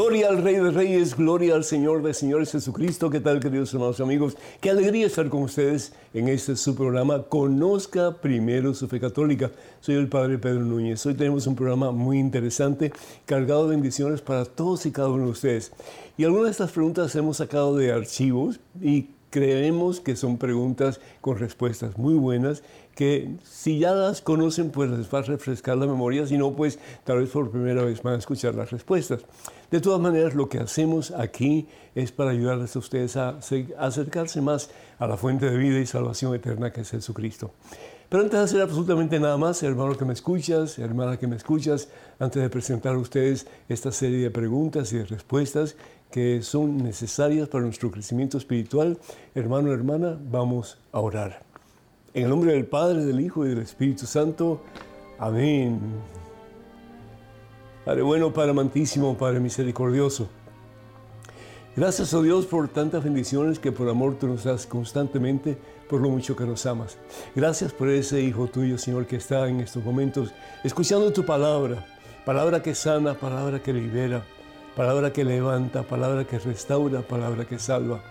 Gloria al Rey de Reyes, gloria al Señor de Señores Jesucristo. ¿Qué tal, queridos hermanos y amigos? Qué alegría estar con ustedes en este su programa Conozca primero su fe católica. Soy el Padre Pedro Núñez. Hoy tenemos un programa muy interesante, cargado de bendiciones para todos y cada uno de ustedes. Y algunas de estas preguntas hemos sacado de archivos y creemos que son preguntas con respuestas muy buenas que si ya las conocen pues les va a refrescar la memoria, si no pues tal vez por primera vez van a escuchar las respuestas. De todas maneras lo que hacemos aquí es para ayudarles a ustedes a acercarse más a la fuente de vida y salvación eterna que es Jesucristo. Pero antes de hacer absolutamente nada más, hermano que me escuchas, hermana que me escuchas, antes de presentar a ustedes esta serie de preguntas y de respuestas, que son necesarias para nuestro crecimiento espiritual, hermano, hermana, vamos a orar. En el nombre del Padre, del Hijo y del Espíritu Santo. Amén. Padre bueno, Padre amantísimo, Padre misericordioso. Gracias a Dios por tantas bendiciones que por amor tú nos das constantemente, por lo mucho que nos amas. Gracias por ese Hijo tuyo, Señor, que está en estos momentos escuchando tu palabra, palabra que sana, palabra que libera, palabra que levanta, palabra que restaura, palabra que salva.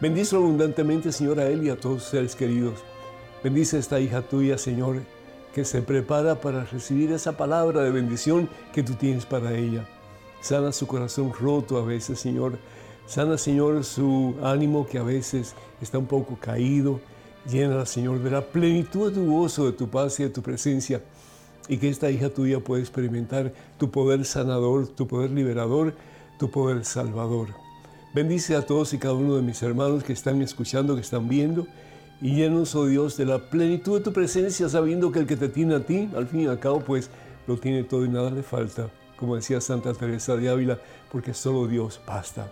Bendice abundantemente, Señor, a Él y a todos sus seres queridos. Bendice a esta hija tuya, Señor, que se prepara para recibir esa palabra de bendición que tú tienes para ella. Sana su corazón roto a veces, Señor. Sana, Señor, su ánimo que a veces está un poco caído. Llena, Señor, de la plenitud de tu gozo, de tu paz y de tu presencia y que esta hija tuya pueda experimentar tu poder sanador, tu poder liberador, tu poder salvador. Bendice a todos y cada uno de mis hermanos que están escuchando, que están viendo, y llenos, oh Dios, de la plenitud de tu presencia, sabiendo que el que te tiene a ti, al fin y al cabo, pues lo tiene todo y nada le falta, como decía Santa Teresa de Ávila, porque solo Dios basta.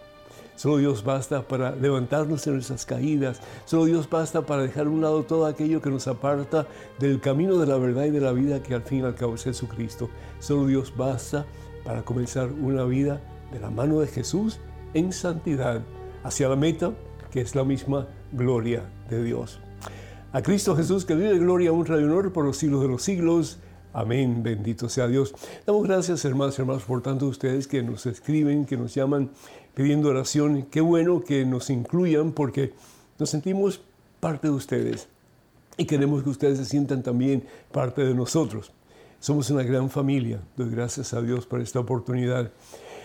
Solo Dios basta para levantarnos en nuestras caídas. Solo Dios basta para dejar a un lado todo aquello que nos aparta del camino de la verdad y de la vida que al fin y al cabo es Jesucristo. Solo Dios basta para comenzar una vida de la mano de Jesús en santidad hacia la meta que es la misma gloria de Dios. A Cristo Jesús que vive gloria, honra y honor por los siglos de los siglos. Amén, bendito sea Dios. Damos gracias, hermanos y hermanos, por tanto ustedes que nos escriben, que nos llaman pidiendo oración. Qué bueno que nos incluyan porque nos sentimos parte de ustedes y queremos que ustedes se sientan también parte de nosotros. Somos una gran familia. Doy gracias a Dios por esta oportunidad.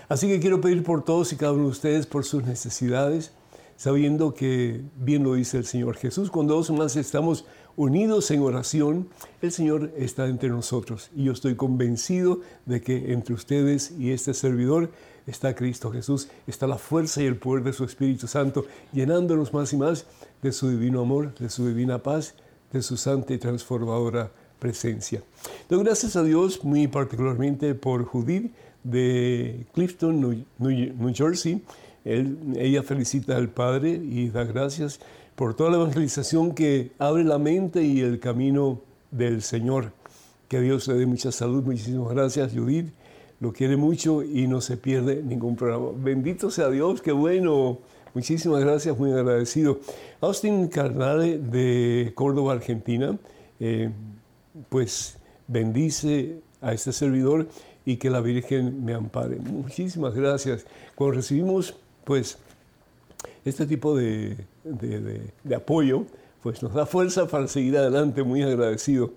Así que quiero pedir por todos y cada uno de ustedes por sus necesidades, sabiendo que bien lo dice el Señor Jesús, cuando dos más estamos unidos en oración, el Señor está entre nosotros. Y yo estoy convencido de que entre ustedes y este servidor está Cristo Jesús, está la fuerza y el poder de su Espíritu Santo, llenándonos más y más de su divino amor, de su divina paz, de su santa y transformadora presencia. Doy gracias a Dios muy particularmente por Judith de Clifton, New Jersey, ella felicita al Padre y da gracias por toda la evangelización que abre la mente y el camino del Señor. Que Dios le dé mucha salud. Muchísimas gracias, Judith. Lo quiere mucho y no se pierde ningún programa. Bendito sea Dios, qué bueno. Muchísimas gracias, muy agradecido. Austin Carnale de Córdoba, Argentina, eh, pues bendice a este servidor y que la Virgen me ampare. Muchísimas gracias. Cuando recibimos pues este tipo de, apoyo pues nos da fuerza para seguir adelante, muy agradecido.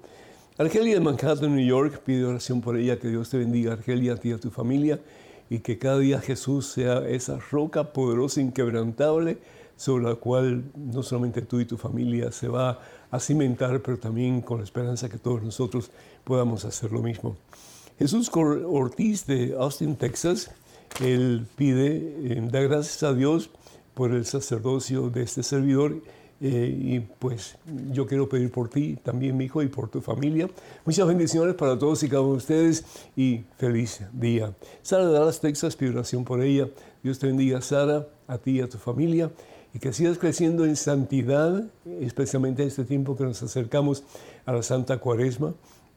Argelia de Manhattan, New York, pide oración por ella, que Dios te bendiga, Argelia, a ti y a tu familia, y que cada día Jesús sea esa roca poderosa, inquebrantable, sobre la cual no solamente tú y tu familia se va a cimentar, pero también con la esperanza que todos nosotros podamos hacer lo mismo. Jesús Ortiz de Austin, Texas, él pide, eh, da gracias a Dios por el sacerdocio de este servidor eh, y pues yo quiero pedir por ti, también mi hijo, y por tu familia. Muchas bendiciones para todos y cada uno de ustedes y feliz día. Sara de Dallas, Texas, pide oración por ella. Dios te bendiga, Sara, a ti y a tu familia y que sigas creciendo en santidad, especialmente en este tiempo que nos acercamos a la Santa Cuaresma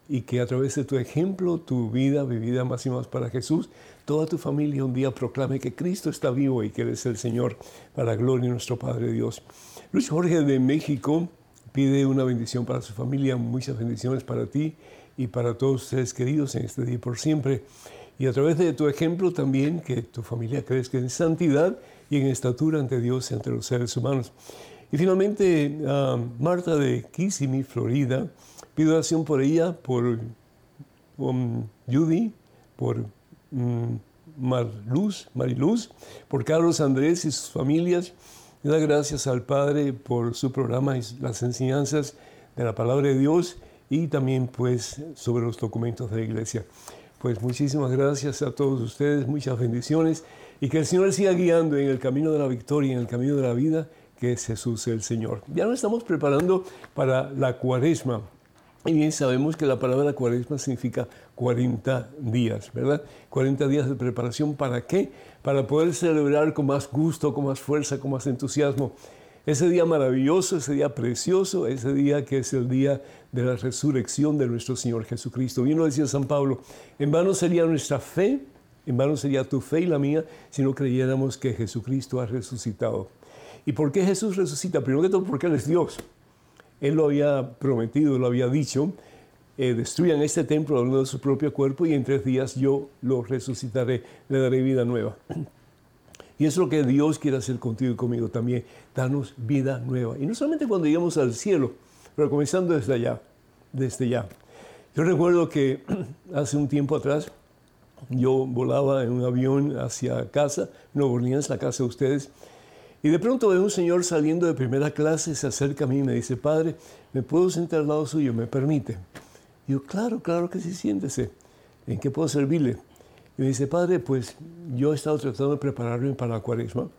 y que a través de tu ejemplo, tu vida vivida más y más para Jesús, toda tu familia un día proclame que Cristo está vivo y que eres el Señor para la gloria de nuestro Padre Dios. Luis Jorge de México pide una bendición para su familia, muchas bendiciones para ti y para todos ustedes queridos en este día por siempre. Y a través de tu ejemplo también que tu familia crezca en santidad y en estatura ante Dios y ante los seres humanos. Y finalmente, Marta de Kissimmee, Florida, pido oración por ella, por um, Judy, por um, Marluz, Mariluz, por Carlos Andrés y sus familias. Y da gracias al Padre por su programa y las enseñanzas de la palabra de Dios y también pues sobre los documentos de la iglesia. Pues muchísimas gracias a todos ustedes, muchas bendiciones y que el Señor siga guiando en el camino de la victoria, en el camino de la vida, que es Jesús el Señor. Ya nos estamos preparando para la cuaresma. Y bien sabemos que la palabra cuaresma significa 40 días, ¿verdad? 40 días de preparación para qué? Para poder celebrar con más gusto, con más fuerza, con más entusiasmo. Ese día maravilloso, ese día precioso, ese día que es el día de la resurrección de nuestro Señor Jesucristo. Bien lo decía San Pablo, en vano sería nuestra fe en vano sería tu fe y la mía si no creyéramos que Jesucristo ha resucitado. ¿Y por qué Jesús resucita? Primero que todo porque Él es Dios. Él lo había prometido, lo había dicho. Eh, destruyan este templo hablando de su propio cuerpo y en tres días yo lo resucitaré, le daré vida nueva. Y es lo que Dios quiere hacer contigo y conmigo también, darnos vida nueva. Y no solamente cuando lleguemos al cielo, pero comenzando desde allá, desde ya. Yo recuerdo que hace un tiempo atrás yo volaba en un avión hacia casa, Nueva Orleans, la casa de ustedes, y de pronto veo un señor saliendo de primera clase, se acerca a mí y me dice, padre, ¿me puedo sentar al lado suyo? ¿Me permite? Yo, claro, claro que sí, siéntese. ¿En qué puedo servirle? Y me dice, padre, pues yo he estado tratando de prepararme para la cuaresma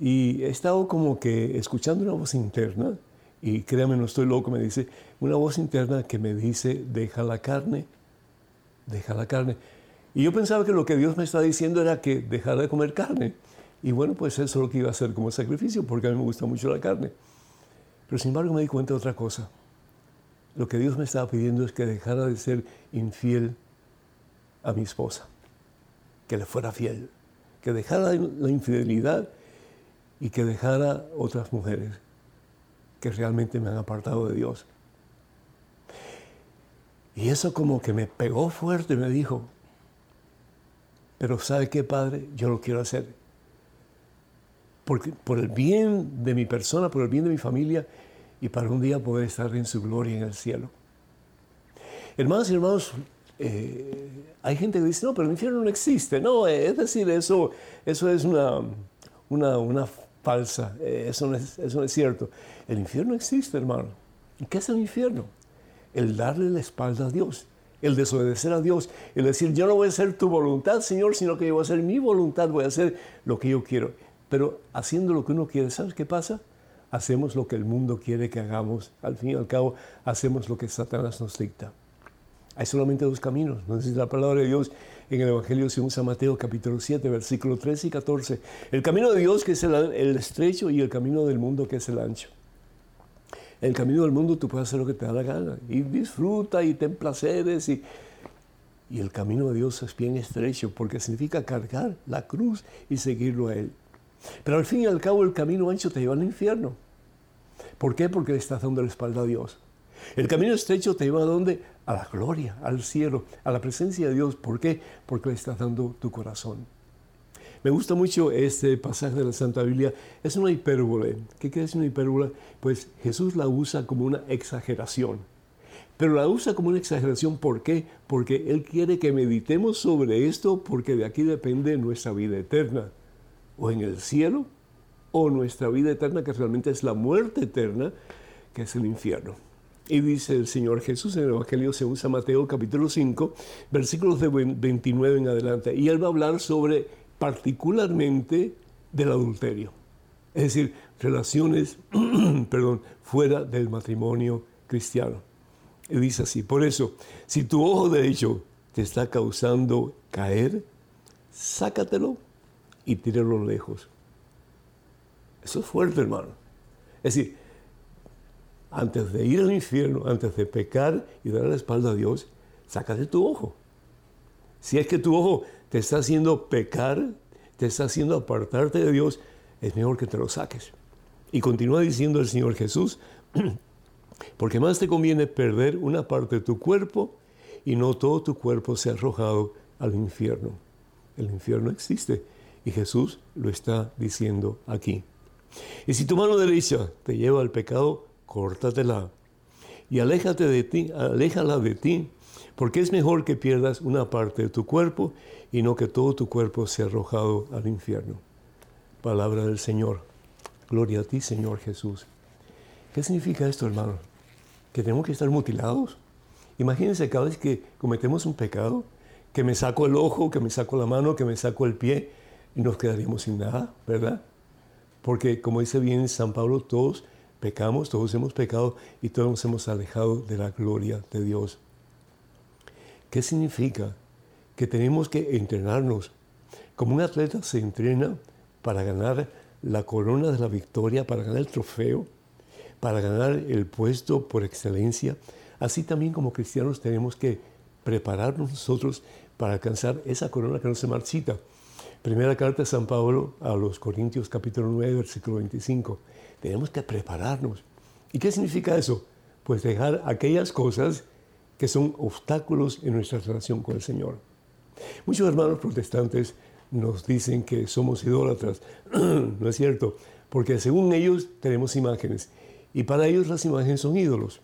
y he estado como que escuchando una voz interna, y créame, no estoy loco, me dice, una voz interna que me dice, deja la carne, deja la carne. Y yo pensaba que lo que Dios me estaba diciendo era que dejara de comer carne. Y bueno, pues eso es lo que iba a hacer como sacrificio, porque a mí me gusta mucho la carne. Pero sin embargo me di cuenta de otra cosa. Lo que Dios me estaba pidiendo es que dejara de ser infiel a mi esposa, que le fuera fiel, que dejara la infidelidad y que dejara otras mujeres que realmente me han apartado de Dios. Y eso como que me pegó fuerte, me dijo, pero ¿sabe qué, Padre? Yo lo quiero hacer. Por el bien de mi persona, por el bien de mi familia y para un día poder estar en su gloria en el cielo. Hermanos y hermanos, eh, hay gente que dice, no, pero el infierno no existe. No, es decir, eso, eso es una, una, una falsa, eh, eso, no es, eso no es cierto. El infierno existe, hermano. ¿Y qué es el infierno? El darle la espalda a Dios el desobedecer a Dios, el decir, yo no voy a hacer tu voluntad, Señor, sino que yo voy a hacer mi voluntad, voy a hacer lo que yo quiero. Pero haciendo lo que uno quiere, ¿sabes qué pasa? Hacemos lo que el mundo quiere que hagamos. Al fin y al cabo, hacemos lo que Satanás nos dicta. Hay solamente dos caminos, la palabra de Dios en el Evangelio según San Mateo capítulo 7, versículos 13 y 14. El camino de Dios que es el estrecho y el camino del mundo que es el ancho el camino del mundo tú puedes hacer lo que te da la gana y disfruta y ten placeres y, y el camino de Dios es bien estrecho porque significa cargar la cruz y seguirlo a Él. Pero al fin y al cabo el camino ancho te lleva al infierno. ¿Por qué? Porque le estás dando la espalda a Dios. El camino estrecho te lleva a dónde? A la gloria, al cielo, a la presencia de Dios. ¿Por qué? Porque le estás dando tu corazón. Me gusta mucho este pasaje de la Santa Biblia. Es una hipérbole. ¿Qué decir una hipérbole? Pues Jesús la usa como una exageración. Pero la usa como una exageración, ¿por qué? Porque Él quiere que meditemos sobre esto porque de aquí depende nuestra vida eterna. O en el cielo, o nuestra vida eterna, que realmente es la muerte eterna, que es el infierno. Y dice el Señor Jesús en el Evangelio según San Mateo capítulo 5, versículos de 29 en adelante. Y Él va a hablar sobre particularmente del adulterio. Es decir, relaciones, perdón, fuera del matrimonio cristiano. Y dice así, por eso, si tu ojo derecho te está causando caer, sácatelo y tíralo lejos. Eso es fuerte, hermano. Es decir, antes de ir al infierno, antes de pecar y dar la espalda a Dios, sácate tu ojo. Si es que tu ojo te está haciendo pecar, te está haciendo apartarte de Dios, es mejor que te lo saques. Y continúa diciendo el Señor Jesús, porque más te conviene perder una parte de tu cuerpo y no todo tu cuerpo sea arrojado al infierno. El infierno existe y Jesús lo está diciendo aquí. Y si tu mano derecha te lleva al pecado, córtatela y aléjate de ti, aléjala de ti, porque es mejor que pierdas una parte de tu cuerpo y no que todo tu cuerpo sea arrojado al infierno. Palabra del Señor. Gloria a ti, Señor Jesús. ¿Qué significa esto, hermano? ¿Que tenemos que estar mutilados? Imagínense cada vez que cometemos un pecado, que me saco el ojo, que me saco la mano, que me saco el pie, nos quedaríamos sin nada, ¿verdad? Porque como dice bien San Pablo, todos pecamos, todos hemos pecado y todos nos hemos alejado de la gloria de Dios. ¿Qué significa? Que tenemos que entrenarnos. Como un atleta se entrena para ganar la corona de la victoria, para ganar el trofeo, para ganar el puesto por excelencia, así también como cristianos tenemos que prepararnos nosotros para alcanzar esa corona que no se marchita. Primera carta de San Pablo a los Corintios capítulo 9, versículo 25. Tenemos que prepararnos. ¿Y qué significa eso? Pues dejar aquellas cosas que son obstáculos en nuestra relación con el Señor. Muchos hermanos protestantes nos dicen que somos idólatras. no es cierto, porque según ellos tenemos imágenes y para ellos las imágenes son ídolos.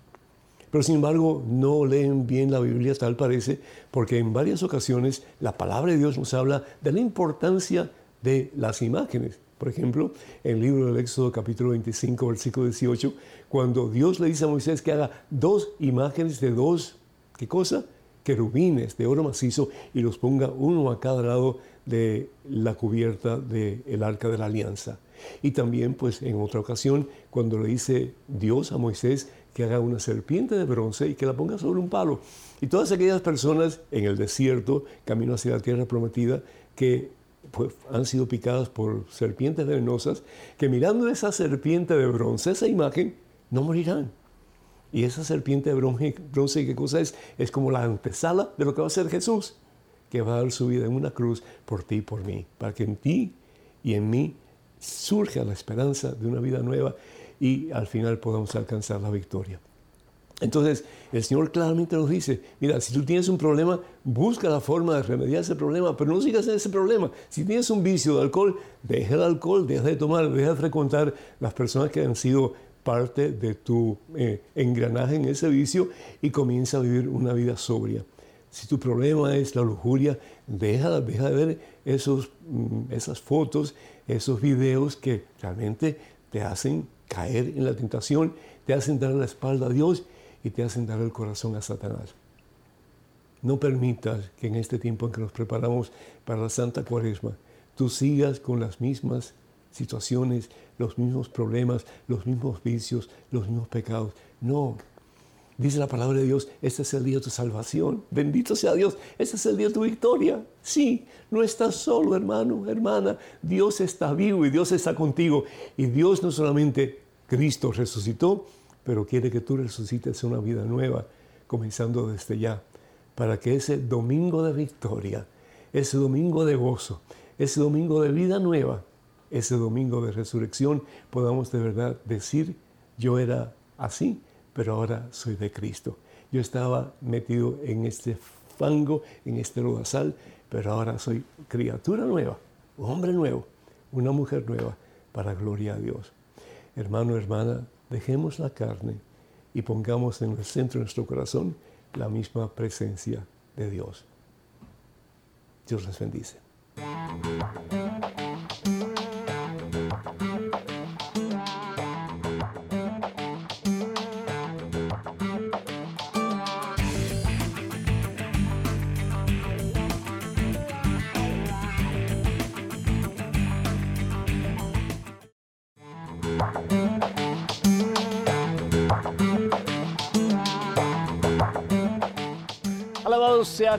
Pero sin embargo no leen bien la Biblia, tal parece, porque en varias ocasiones la palabra de Dios nos habla de la importancia de las imágenes. Por ejemplo, en el libro del Éxodo capítulo 25, versículo 18, cuando Dios le dice a Moisés que haga dos imágenes de dos, ¿qué cosa? Querubines de oro macizo y los ponga uno a cada lado de la cubierta del arca de la alianza. Y también, pues, en otra ocasión, cuando le dice Dios a Moisés que haga una serpiente de bronce y que la ponga sobre un palo. Y todas aquellas personas en el desierto, camino hacia la tierra prometida, que pues, han sido picadas por serpientes venenosas, que mirando esa serpiente de bronce, esa imagen, no morirán. Y esa serpiente de bronce, bronce ¿qué cosa es? Es como la antesala de lo que va a ser Jesús, que va a dar su vida en una cruz por ti y por mí, para que en ti y en mí surja la esperanza de una vida nueva y al final podamos alcanzar la victoria. Entonces, el Señor claramente nos dice, mira, si tú tienes un problema, busca la forma de remediar ese problema, pero no sigas en ese problema. Si tienes un vicio de alcohol, deja el alcohol, deja de tomar, deja de frecuentar las personas que han sido parte de tu eh, engranaje en ese vicio y comienza a vivir una vida sobria. Si tu problema es la lujuria, deja, deja de ver esos, mm, esas fotos, esos videos que realmente te hacen caer en la tentación, te hacen dar la espalda a Dios y te hacen dar el corazón a Satanás. No permitas que en este tiempo en que nos preparamos para la Santa Cuaresma, tú sigas con las mismas situaciones, los mismos problemas, los mismos vicios, los mismos pecados. No. Dice la palabra de Dios, este es el día de tu salvación. Bendito sea Dios, este es el día de tu victoria. Sí, no estás solo, hermano, hermana. Dios está vivo y Dios está contigo. Y Dios no solamente Cristo resucitó, pero quiere que tú resucites una vida nueva, comenzando desde ya, para que ese domingo de victoria, ese domingo de gozo, ese domingo de vida nueva, ese domingo de resurrección, podamos de verdad decir, yo era así, pero ahora soy de Cristo. Yo estaba metido en este fango, en este lodazal, pero ahora soy criatura nueva, hombre nuevo, una mujer nueva, para gloria a Dios. Hermano, hermana, dejemos la carne y pongamos en el centro de nuestro corazón la misma presencia de Dios. Dios les bendice.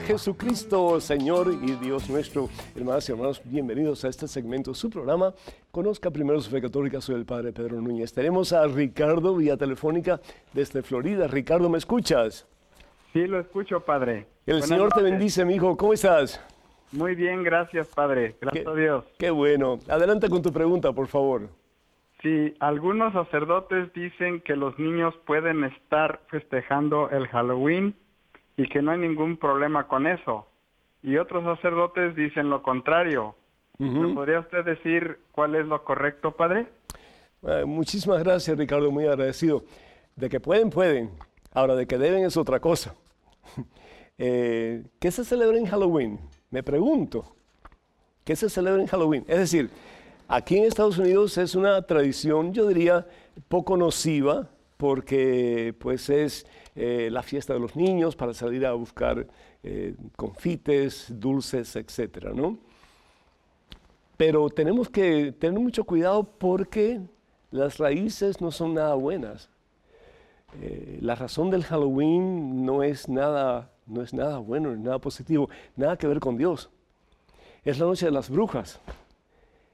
Jesucristo, Señor y Dios nuestro. Hermanas y hermanos, bienvenidos a este segmento, su programa. Conozca primero su fe católica, soy el Padre Pedro Núñez. Tenemos a Ricardo vía telefónica desde Florida. Ricardo, ¿me escuchas? Sí, lo escucho, Padre. El Señor te bendice, mi hijo. ¿Cómo estás? Muy bien, gracias, Padre. Gracias a Dios. Qué bueno. Adelante con tu pregunta, por favor. Sí, algunos sacerdotes dicen que los niños pueden estar festejando el Halloween y que no hay ningún problema con eso. Y otros sacerdotes dicen lo contrario. ¿Me podría usted decir cuál es lo correcto, Padre? Eh, muchísimas gracias, Ricardo, muy agradecido. De que pueden, pueden. Ahora, de que deben es otra cosa. Eh, ¿Qué se celebra en Halloween? Me pregunto. ¿Qué se celebra en Halloween? Es decir, aquí en Estados Unidos es una tradición, yo diría, poco nociva, porque pues es eh, la fiesta de los niños para salir a buscar eh, confites, dulces, etcétera, ¿no? Pero tenemos que tener mucho cuidado porque las raíces no son nada buenas. Eh, la razón del Halloween no es nada, no es nada bueno, nada positivo, nada que ver con Dios. Es la noche de las brujas,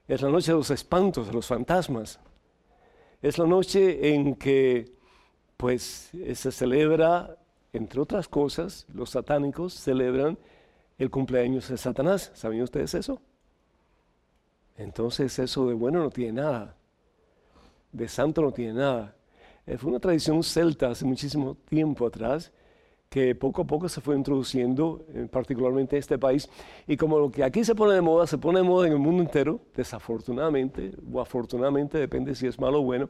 es la noche de los espantos, de los fantasmas. Es la noche en que pues se celebra, entre otras cosas, los satánicos celebran el cumpleaños de Satanás. ¿Saben ustedes eso? Entonces eso de bueno no tiene nada, de santo no tiene nada. Eh, fue una tradición celta hace muchísimo tiempo atrás que poco a poco se fue introduciendo, eh, particularmente en este país. Y como lo que aquí se pone de moda, se pone de moda en el mundo entero, desafortunadamente o afortunadamente, depende si es malo o bueno,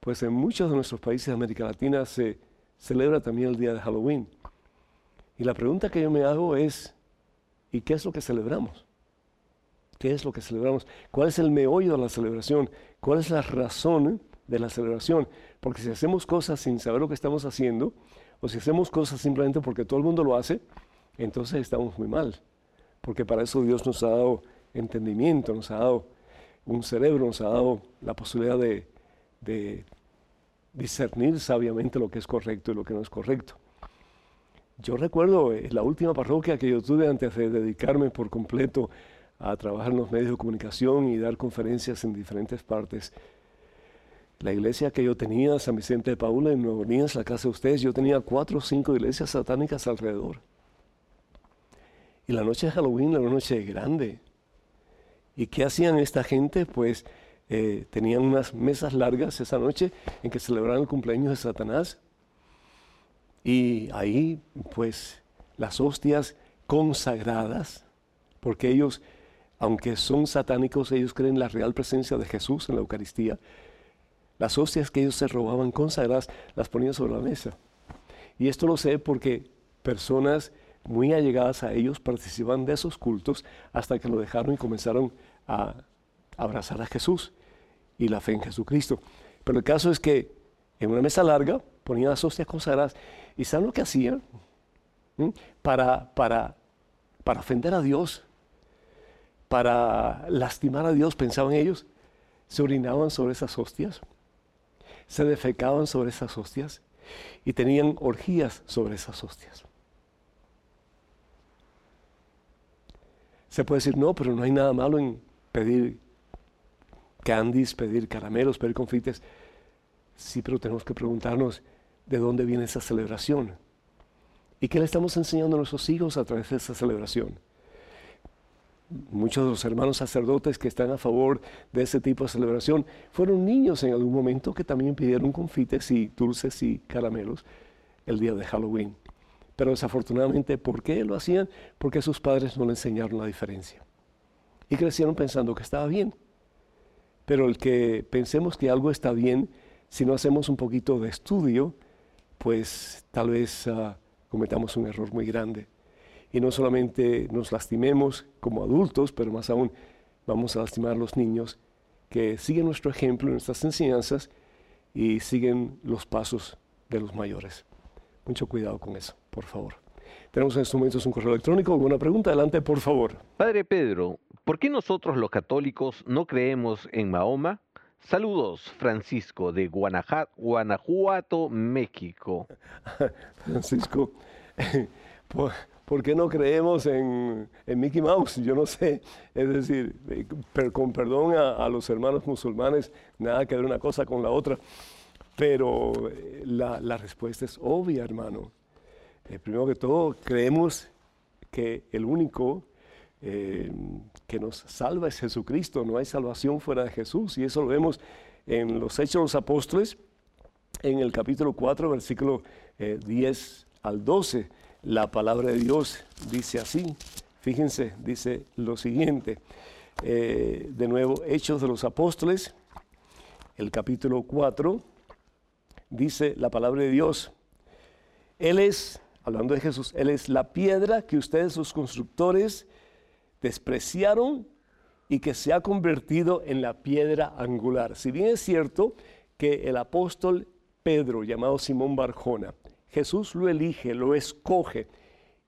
pues en muchos de nuestros países de América Latina se celebra también el día de Halloween. Y la pregunta que yo me hago es, ¿y qué es lo que celebramos? ¿Qué es lo que celebramos? ¿Cuál es el meollo de la celebración? ¿Cuál es la razón de la celebración? Porque si hacemos cosas sin saber lo que estamos haciendo, o si hacemos cosas simplemente porque todo el mundo lo hace, entonces estamos muy mal. Porque para eso Dios nos ha dado entendimiento, nos ha dado un cerebro, nos ha dado la posibilidad de, discernir sabiamente lo que es correcto y lo que no es correcto. Yo recuerdo eh, la última parroquia que yo tuve antes de dedicarme por completo a trabajar en los medios de comunicación y dar conferencias en diferentes partes la iglesia que yo tenía, San Vicente de Paula, en Nueva Orleans, la casa de ustedes, yo tenía cuatro o cinco iglesias satánicas alrededor. Y la noche de Halloween era una noche grande. ¿Y qué hacían esta gente? Pues eh, tenían unas mesas largas esa noche en que celebraban el cumpleaños de Satanás. Y ahí, pues, las hostias consagradas, porque ellos, aunque son satánicos, ellos creen en la real presencia de Jesús en la Eucaristía. Las hostias que ellos se robaban consagradas las ponían sobre la mesa. Y esto lo sé porque personas muy allegadas a ellos participaban de esos cultos hasta que lo dejaron y comenzaron a abrazar a Jesús y la fe en Jesucristo. Pero el caso es que en una mesa larga ponían las hostias consagradas y ¿saben lo que hacían? ¿Mm? Para, para, para ofender a Dios, para lastimar a Dios, pensaban ellos, se orinaban sobre esas hostias se defecaban sobre esas hostias y tenían orgías sobre esas hostias. Se puede decir, no, pero no hay nada malo en pedir candies, pedir caramelos, pedir confites. Sí, pero tenemos que preguntarnos de dónde viene esa celebración. ¿Y qué le estamos enseñando a nuestros hijos a través de esa celebración? Muchos de los hermanos sacerdotes que están a favor de ese tipo de celebración fueron niños en algún momento que también pidieron confites y dulces y caramelos el día de Halloween. Pero desafortunadamente, ¿por qué lo hacían? Porque sus padres no le enseñaron la diferencia. Y crecieron pensando que estaba bien. Pero el que pensemos que algo está bien, si no hacemos un poquito de estudio, pues tal vez ah, cometamos un error muy grande y no solamente nos lastimemos como adultos, pero más aún vamos a lastimar a los niños que siguen nuestro ejemplo, nuestras enseñanzas y siguen los pasos de los mayores. Mucho cuidado con eso, por favor. Tenemos en estos momentos un correo electrónico. ¿Alguna pregunta? Adelante, por favor. Padre Pedro, ¿por qué nosotros los católicos no creemos en Mahoma? Saludos, Francisco, de Guanajuato, México. Francisco, ¿Por qué no creemos en, Mickey Mouse? Yo no sé. Es decir, eh, con perdón a, los hermanos musulmanes, nada que ver una cosa con la otra. Pero eh, la, respuesta es obvia, hermano. Eh, primero que todo, creemos que el único que nos salva es Jesucristo. No hay salvación fuera de Jesús. Y eso lo vemos en los Hechos de los Apóstoles, en el capítulo 4, versículo 10 al 12 la palabra de Dios dice así. Fíjense, dice lo siguiente. Eh, de nuevo, Hechos de los Apóstoles, el capítulo 4, dice la palabra de Dios. Él es, hablando de Jesús, Él es la piedra que ustedes los constructores despreciaron y que se ha convertido en la piedra angular. Si bien es cierto que el apóstol Pedro, llamado Simón Barjona, Jesús lo elige, lo escoge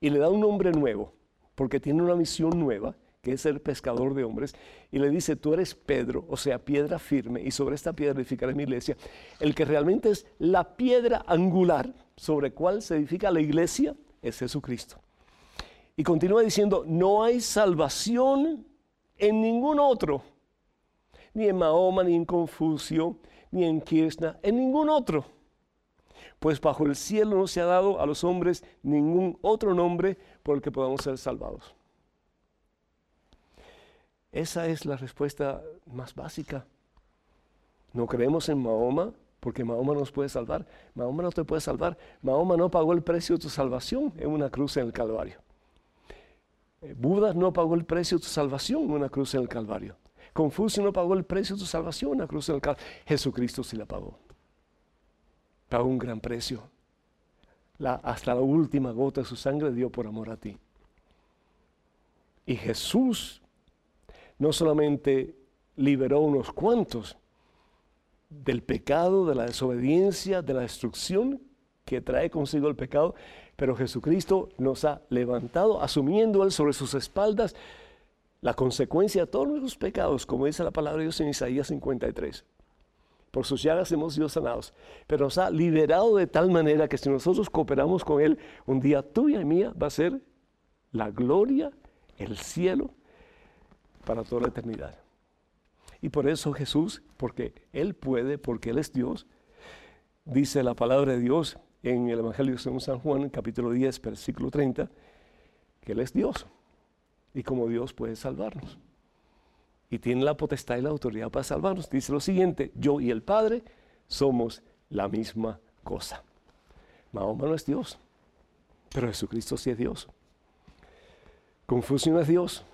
y le da un nombre nuevo, porque tiene una misión nueva, que es ser pescador de hombres, y le dice, tú eres Pedro, o sea, piedra firme, y sobre esta piedra edificaré mi iglesia. El que realmente es la piedra angular sobre cual se edifica la iglesia es Jesucristo. Y continúa diciendo, no hay salvación en ningún otro, ni en Mahoma, ni en Confucio, ni en Kirchner, en ningún otro pues bajo el cielo no se ha dado a los hombres ningún otro nombre por el que podamos ser salvados. Esa es la respuesta más básica. No creemos en Mahoma porque Mahoma nos puede salvar. Mahoma no te puede salvar. Mahoma no pagó el precio de tu salvación en una cruz en el Calvario. Eh, Buda no pagó el precio de tu salvación en una cruz en el Calvario. Confucio no pagó el precio de tu salvación en una cruz en el Calvario. Jesucristo sí la pagó pagó un gran precio. hasta la última gota de su sangre dio por amor a ti. Y Jesús no solamente liberó unos cuantos del pecado, de la desobediencia, de la destrucción que trae consigo el pecado, pero Jesucristo nos ha levantado, asumiendo Él sobre sus espaldas la consecuencia de todos nuestros pecados, como dice la palabra de Dios en Isaías 53 por sus llagas hemos sido sanados, pero nos ha liberado de tal manera que si nosotros cooperamos con Él, un día tuya y mía va a ser la gloria, el cielo, para toda la eternidad. Y por eso Jesús, porque Él puede, porque Él es Dios, dice la palabra de Dios en el Evangelio según San Juan, capítulo 10, versículo 30, que Él es Dios. Y como Dios puede salvarnos y tiene la potestad y la autoridad para salvarnos. Dice lo siguiente, yo y el Padre somos la misma cosa. Mahoma no es Dios, pero Jesucristo sí es Dios. Confucio no es Dios.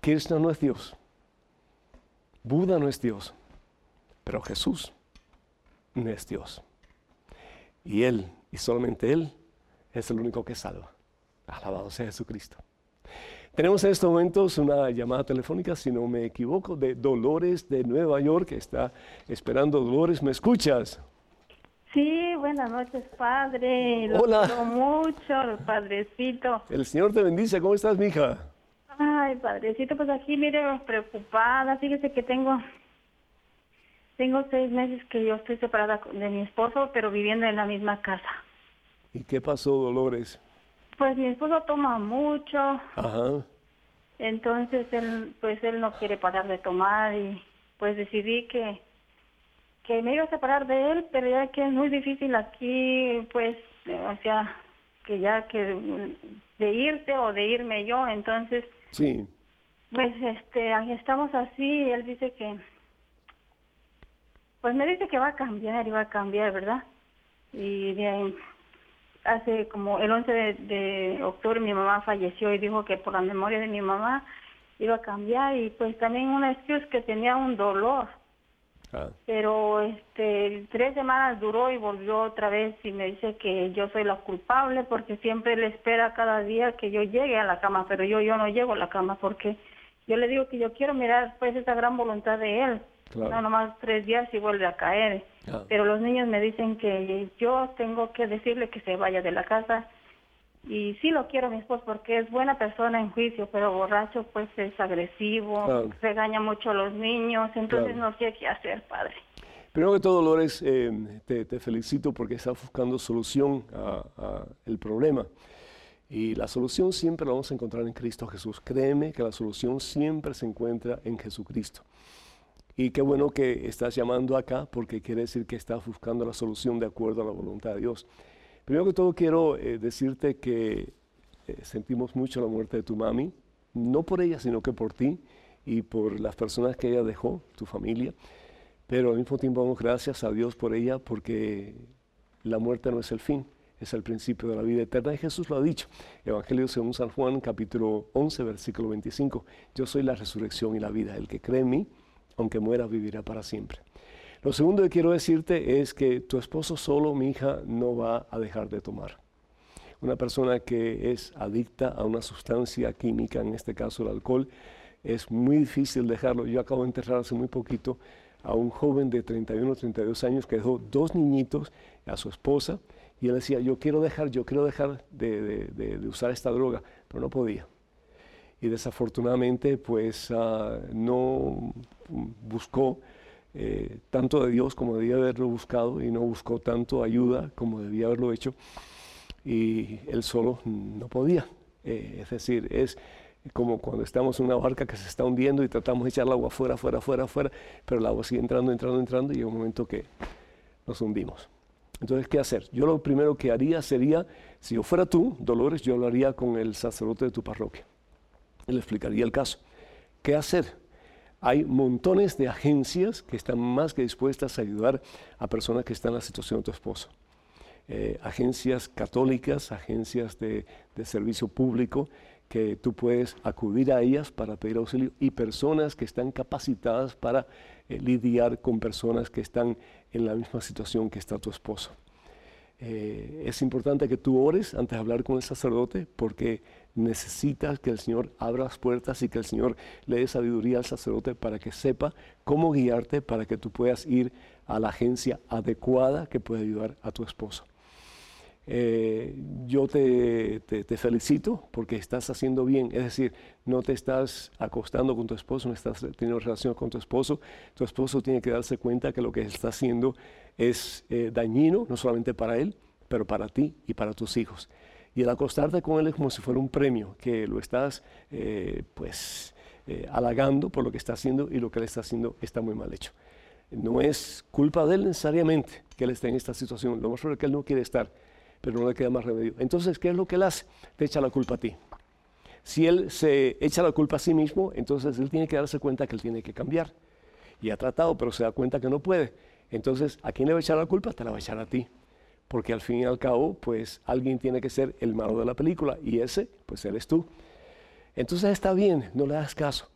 Krishna no es Dios. Buda no es Dios, pero Jesús no es Dios. Y Él, y solamente Él, es el único que salva. Alabado sea Jesucristo. Tenemos en estos momentos una llamada telefónica, si no me equivoco, de Dolores de Nueva York, que está esperando. Dolores, ¿me escuchas? Sí, buenas noches, padre. Lo Hola. Quiero mucho, padrecito. El Señor te bendice. ¿Cómo estás, mija? Ay, padrecito, pues aquí, mire, preocupada. Fíjese que tengo, tengo seis meses que yo estoy separada de mi esposo, pero viviendo en la misma casa. ¿Y qué pasó, Dolores? Pues mi esposo toma mucho. Ajá. Entonces él, pues él no quiere parar de tomar y pues decidí que que me iba a separar de él, pero ya que es muy difícil aquí, pues, o sea, que ya que de irte o de irme yo, entonces. Sí. Pues este, estamos así, él dice que, pues me dice que va a cambiar y va a cambiar, ¿verdad? Y de, hace como el 11 de, octubre mi mamá falleció y dijo que por la memoria de mi mamá iba a cambiar y pues también una excusa que tenía un dolor. Ah. Pero este tres semanas duró y volvió otra vez y me dice que yo soy la culpable porque siempre le espera cada día que yo llegue a la cama, pero yo yo no llego a la cama porque yo le digo que yo quiero mirar pues esa gran voluntad de él. No, nomás tres días y vuelve a caer. Pero los niños me dicen que yo tengo que decirle que se vaya de la casa. Y sí lo quiero mi esposo porque es buena persona en juicio, pero borracho pues es agresivo, regaña mucho a los niños, entonces no sé qué hacer, padre. Primero que todo, Dolores, eh, te, felicito porque estás buscando solución al problema. Y la solución siempre la vamos a encontrar en Cristo Jesús. Créeme que la solución siempre se encuentra en Jesucristo. Y qué bueno que estás llamando acá porque quiere decir que estás buscando la solución de acuerdo a la voluntad de Dios. Primero que todo quiero eh, decirte que eh, sentimos mucho la muerte de tu mami, no por ella, sino que por ti y por las personas que ella dejó, tu familia. Pero al mismo tiempo damos gracias a Dios por ella porque la muerte no es el fin, es el principio de la vida eterna. Y Jesús lo ha dicho. Evangelio según San Juan, capítulo 11, versículo 25. Yo soy la resurrección y la vida. El que cree en mí, aunque muera, vivirá para siempre. Lo segundo que quiero decirte es que tu esposo solo, mi hija, no va a dejar de tomar. Una persona que es adicta a una sustancia química, en este caso el alcohol, es muy difícil dejarlo. Yo acabo de enterrar hace muy poquito a un joven de 31 32 años que dejó dos niñitos, a su esposa, y él decía, yo quiero dejar, yo quiero dejar de, usar esta droga, pero no podía. Y desafortunadamente, pues ah, no buscó eh, tanto de Dios como debía haberlo buscado y no buscó tanto ayuda como debía haberlo hecho. Y él solo no podía. Eh, es decir, es como cuando estamos en una barca que se está hundiendo y tratamos de echar el agua afuera, afuera, afuera, afuera, pero el agua sigue entrando, entrando, entrando y llega un momento que nos hundimos. Entonces, ¿qué hacer? Yo lo primero que haría sería, si yo fuera tú, Dolores, yo hablaría con el sacerdote de tu parroquia. Le explicaría el caso. ¿Qué hacer? Hay montones de agencias que están más que dispuestas a ayudar a personas que están en la situación de tu esposo. Eh, agencias católicas, agencias de, de servicio público, que tú puedes acudir a ellas para pedir auxilio y personas que están capacitadas para eh, lidiar con personas que están en la misma situación que está tu esposo. Eh, es importante que tú ores antes de hablar con el sacerdote porque necesitas que el Señor abra las puertas y que el Señor le dé sabiduría al sacerdote para que sepa cómo guiarte para que tú puedas ir a la agencia adecuada que puede ayudar a tu esposo. Eh, yo te, felicito porque estás haciendo bien, es decir, no te estás acostando con tu esposo, no estás teniendo relaciones con tu esposo, tu esposo tiene que darse cuenta que lo que está haciendo es eh, dañino, no solamente para él, pero para ti y para tus hijos. Y el acostarte con él es como si fuera un premio, que lo estás eh, pues halagando por lo que está haciendo y lo que él está haciendo está muy mal hecho. No es culpa de él necesariamente que él esté en esta situación, lo más probable es que él no quiere estar pero no le queda más remedio. Entonces, ¿qué es lo que él hace? Te echa la culpa a ti. Si él se echa la culpa a sí mismo, entonces él tiene que darse cuenta que él tiene que cambiar. Y ha tratado, pero se da cuenta que no puede. Entonces, ¿a quién le va a echar la culpa? Te la va a echar a ti. Porque al fin y al cabo, pues alguien tiene que ser el malo de la película y ese, pues eres tú. Entonces está bien, no le das caso,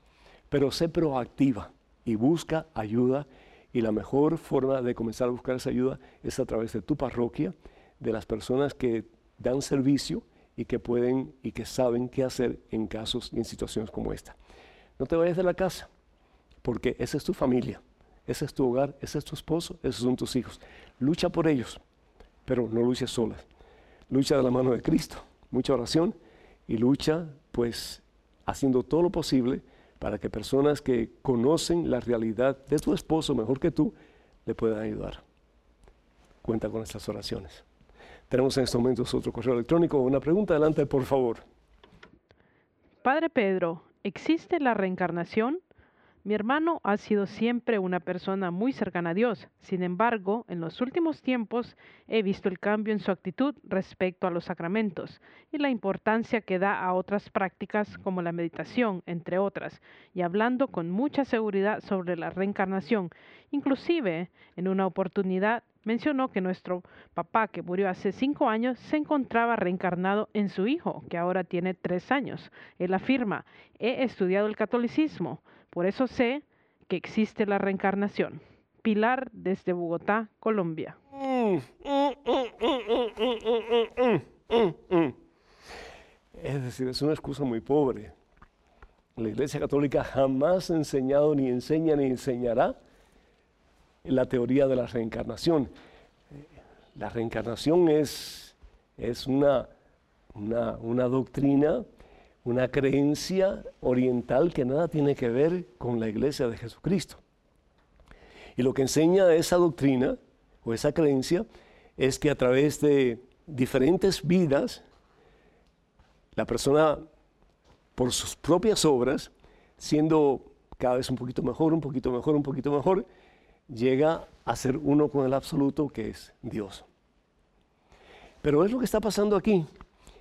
pero sé proactiva y busca ayuda. Y la mejor forma de comenzar a buscar esa ayuda es a través de tu parroquia de las personas que dan servicio y que pueden y que saben qué hacer en casos y en situaciones como esta. No te vayas de la casa, porque esa es tu familia, ese es tu hogar, ese es tu esposo, esos son tus hijos. Lucha por ellos, pero no luches solas. Lucha de la mano de Cristo, mucha oración y lucha pues haciendo todo lo posible para que personas que conocen la realidad de tu esposo mejor que tú le puedan ayudar. Cuenta con estas oraciones. Tenemos en estos momentos otro correo electrónico. Una pregunta, adelante, por favor. Padre Pedro, ¿existe la reencarnación? Mi hermano ha sido siempre una persona muy cercana a Dios. Sin embargo, en los últimos tiempos he visto el cambio en su actitud respecto a los sacramentos y la importancia que da a otras prácticas como la meditación, entre otras, y hablando con mucha seguridad sobre la reencarnación. Inclusive, en una oportunidad mencionó que nuestro papá, que murió hace cinco años, se encontraba reencarnado en su hijo, que ahora tiene tres años. Él afirma, he estudiado el catolicismo, por eso sé que existe la reencarnación. Pilar desde Bogotá, Colombia. Es decir, es una excusa muy pobre. La Iglesia Católica jamás ha enseñado, ni enseña, ni enseñará la teoría de la reencarnación. La reencarnación es, es una, una, doctrina, una creencia oriental que nada tiene que ver con la iglesia de Jesucristo. Y lo que enseña esa doctrina o esa creencia es que a través de diferentes vidas la persona por sus propias obras, siendo cada vez un poquito mejor, un poquito mejor, un poquito mejor, llega a ser uno con el absoluto que es Dios. Pero es lo que está pasando aquí.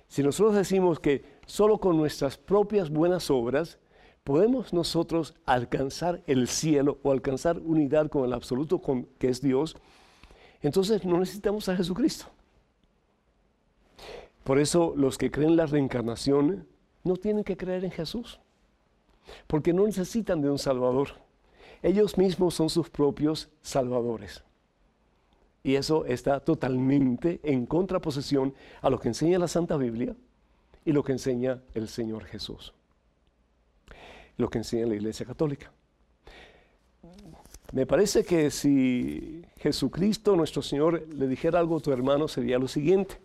Si nosotros decimos que solo con nuestras propias buenas obras podemos nosotros alcanzar el cielo o alcanzar unidad con el absoluto que es Dios, entonces no necesitamos a Jesucristo. Por eso los que creen la reencarnación no tienen que creer en Jesús, porque no necesitan de un Salvador. Ellos mismos son sus propios salvadores. Y eso está totalmente en contraposición a lo que enseña la Santa Biblia y lo que enseña el Señor Jesús. Lo que enseña la Iglesia Católica. Me parece que si Jesucristo, nuestro Señor, le dijera algo a tu hermano, sería lo siguiente.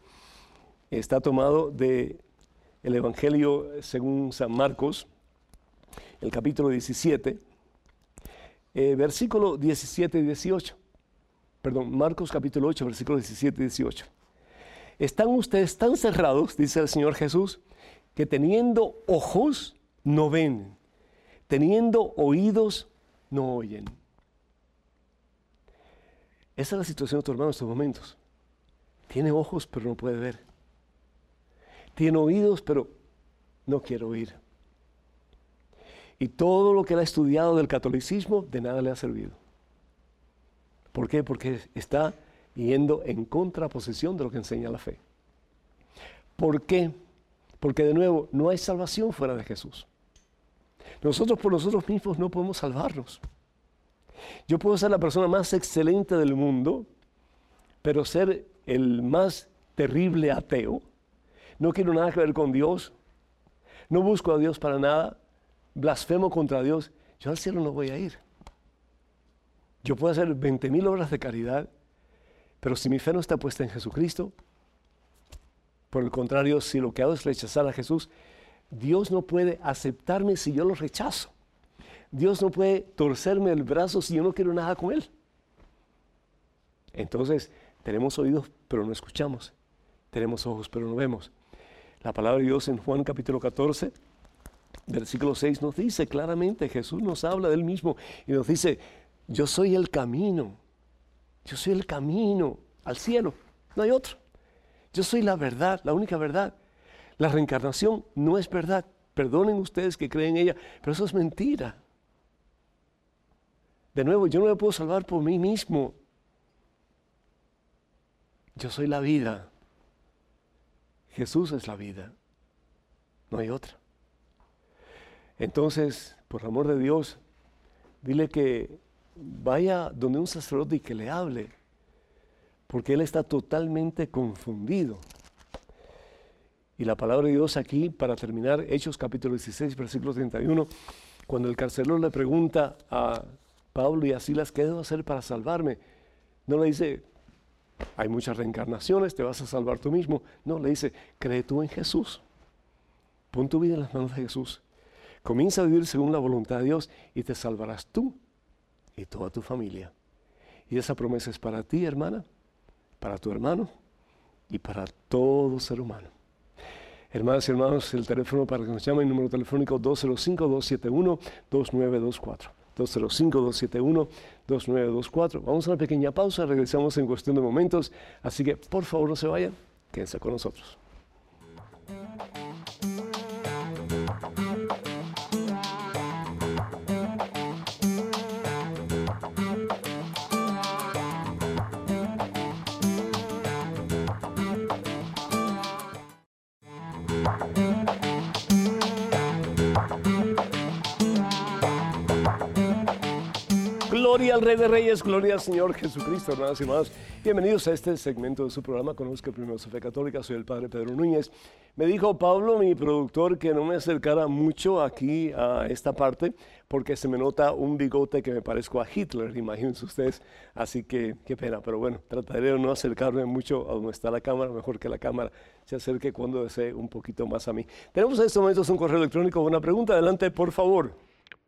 Está tomado de el Evangelio según San Marcos, el capítulo 17, eh, versículo 17 y 18. Perdón, Marcos capítulo 8, versículo 17 y 18. Están ustedes tan cerrados, dice el Señor Jesús, que teniendo ojos no ven, teniendo oídos no oyen. Esa es la situación de tu hermano en estos momentos. Tiene ojos, pero no puede ver. Tiene oídos, pero no quiere oír. Y todo lo que él ha estudiado del catolicismo, de nada le ha servido. ¿Por qué? Porque está yendo en contraposición de lo que enseña la fe. ¿Por qué? Porque de nuevo, no hay salvación fuera de Jesús. Nosotros por nosotros mismos no podemos salvarnos. Yo puedo ser la persona más excelente del mundo, pero ser el más terrible ateo. No quiero nada que ver con Dios. No busco a Dios para nada blasfemo contra Dios, yo al cielo no voy a ir. Yo puedo hacer 20 mil obras de caridad, pero si mi fe no está puesta en Jesucristo, por el contrario, si lo que hago es rechazar a Jesús, Dios no puede aceptarme si yo lo rechazo. Dios no puede torcerme el brazo si yo no quiero nada con Él. Entonces, tenemos oídos, pero no escuchamos. Tenemos ojos, pero no vemos. La palabra de Dios en Juan capítulo 14 versículo 6 nos dice claramente, Jesús nos habla del mismo y nos dice, yo soy el camino, yo soy el camino al cielo, no hay otro. Yo soy la verdad, la única verdad. La reencarnación no es verdad. Perdonen ustedes que creen en ella, pero eso es mentira. De nuevo, yo no me puedo salvar por mí mismo. Yo soy la vida. Jesús es la vida. No hay otra. Entonces, por amor de Dios, dile que vaya donde un sacerdote y que le hable, porque él está totalmente confundido. Y la palabra de Dios aquí, para terminar, Hechos capítulo 16, versículo 31, cuando el carcelero le pregunta a Pablo y a Silas, ¿qué debo hacer para salvarme? No le dice, hay muchas reencarnaciones, te vas a salvar tú mismo. No, le dice, cree tú en Jesús. Pon tu vida en las manos de Jesús. Comienza a vivir según la voluntad de Dios y te salvarás tú y toda tu familia. Y esa promesa es para ti, hermana, para tu hermano y para todo ser humano. Hermanas y hermanos, el teléfono para que nos llamen, el número telefónico 205-271-2924. 205-271-2924. Vamos a una pequeña pausa, regresamos en cuestión de momentos, así que por favor no se vayan, quédense con nosotros. Gloria al Rey de Reyes, gloria al Señor Jesucristo, hermanas y hermanos. Bienvenidos a este segmento de su programa Conozca Primero su Fe Católica. Soy el Padre Pedro Núñez. Me dijo Pablo, mi productor, que no me acercara mucho aquí a esta parte porque se me nota un bigote que me parezco a Hitler, imagínense ustedes. Así que qué pena, pero bueno, trataré de no acercarme mucho a donde está la cámara, mejor que la cámara se acerque cuando desee un poquito más a mí. Tenemos en estos momentos un correo electrónico, una pregunta, adelante por favor.